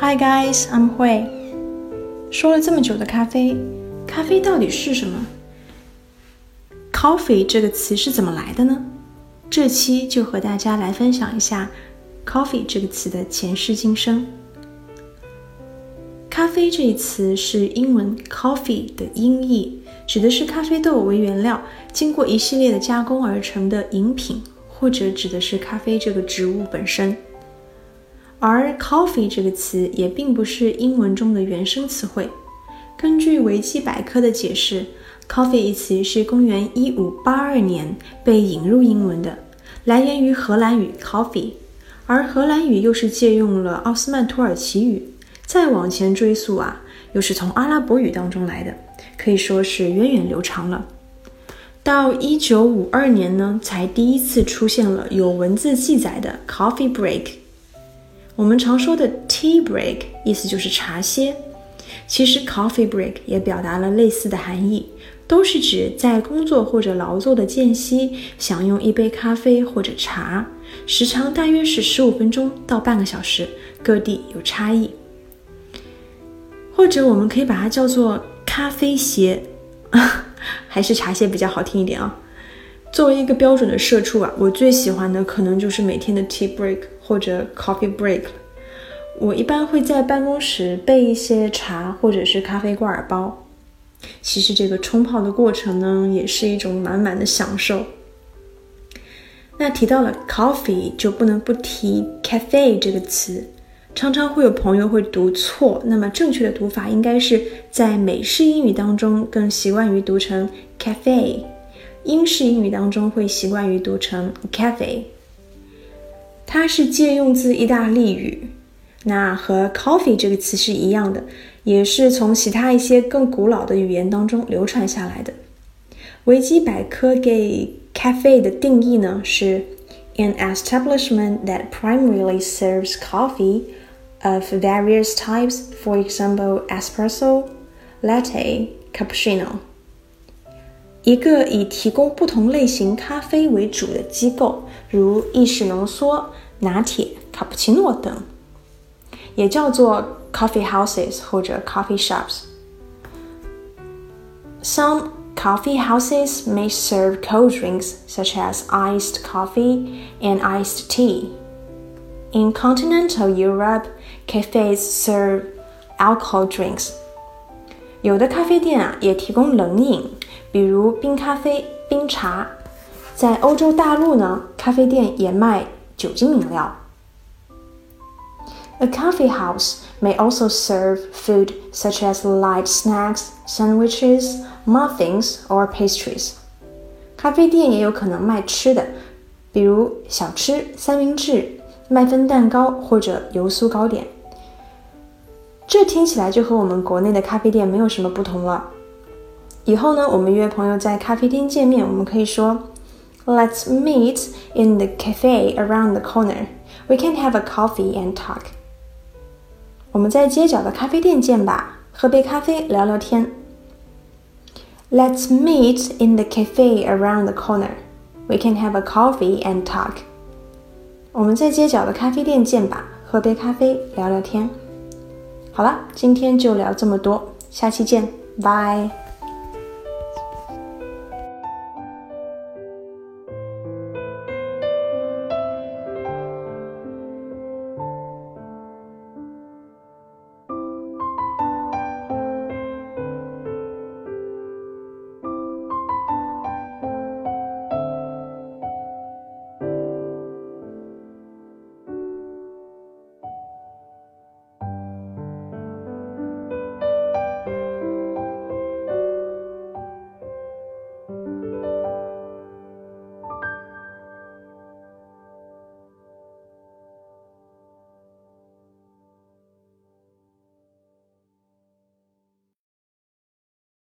Hi guys, I'm Hui。说了这么久的咖啡，咖啡到底是什么？Coffee 这个词是怎么来的呢？这期就和大家来分享一下 coffee 这个词的前世今生。咖啡这一词是英文 coffee 的音译，指的是咖啡豆为原料，经过一系列的加工而成的饮品，或者指的是咖啡这个植物本身。而 coffee 这个词也并不是英文中的原生词汇。根据维基百科的解释，coffee 一词是公元一五八二年被引入英文的，来源于荷兰语 coffee，而荷兰语又是借用了奥斯曼土耳其语，再往前追溯啊，又是从阿拉伯语当中来的，可以说是源远流长了。到一九五二年呢，才第一次出现了有文字记载的 coffee break。我们常说的 tea break 意思就是茶歇，其实 coffee break 也表达了类似的含义，都是指在工作或者劳作的间隙享用一杯咖啡或者茶，时长大约是十五分钟到半个小时，各地有差异。或者我们可以把它叫做咖啡歇，还是茶歇比较好听一点啊。作为一个标准的社畜啊，我最喜欢的可能就是每天的 tea break。或者 coffee break 我一般会在办公室备一些茶或者是咖啡挂耳包。其实这个冲泡的过程呢，也是一种满满的享受。那提到了 coffee，就不能不提 cafe 这个词。常常会有朋友会读错，那么正确的读法应该是在美式英语当中更习惯于读成 cafe，英式英语当中会习惯于读成 cafe。它是借用自意大利语，那和 coffee 这个词是一样的，也是从其他一些更古老的语言当中流传下来的。维基百科给 cafe 的定义呢是 an establishment that primarily serves coffee of various types, for example, espresso, latte, cappuccino。 一个以提供不同类型咖啡为主的机构，如意式浓缩、拿铁、卡布奇诺等，也叫做 coffee houses 或者 coffee shops。Some coffee houses may serve cold drinks such as iced coffee and iced tea. In continental Europe, cafes serve alcohol drinks. 有的咖啡店啊也提供冷饮。 比如冰咖啡、冰茶，在欧洲大陆呢，咖啡店也卖酒精饮料。A coffee house may also serve food such as light snacks, sandwiches, muffins, or pastries. 咖啡店也有可能卖吃的，比如小吃、三明治、麦芬蛋糕或者油酥糕点。这听起来就和我们国内的咖啡店没有什么不同了。以后呢，我们约朋友在咖啡厅见面，我们可以说，Let's meet in the cafe around the corner. We can have a coffee and talk. 我们在街角的咖啡店见吧，喝杯咖啡聊聊天。Let's meet in the cafe around the corner. We can have a coffee and talk. 我们在街角的咖啡店见吧，喝杯咖啡聊聊天。好了，今天就聊这么多，下期见，拜。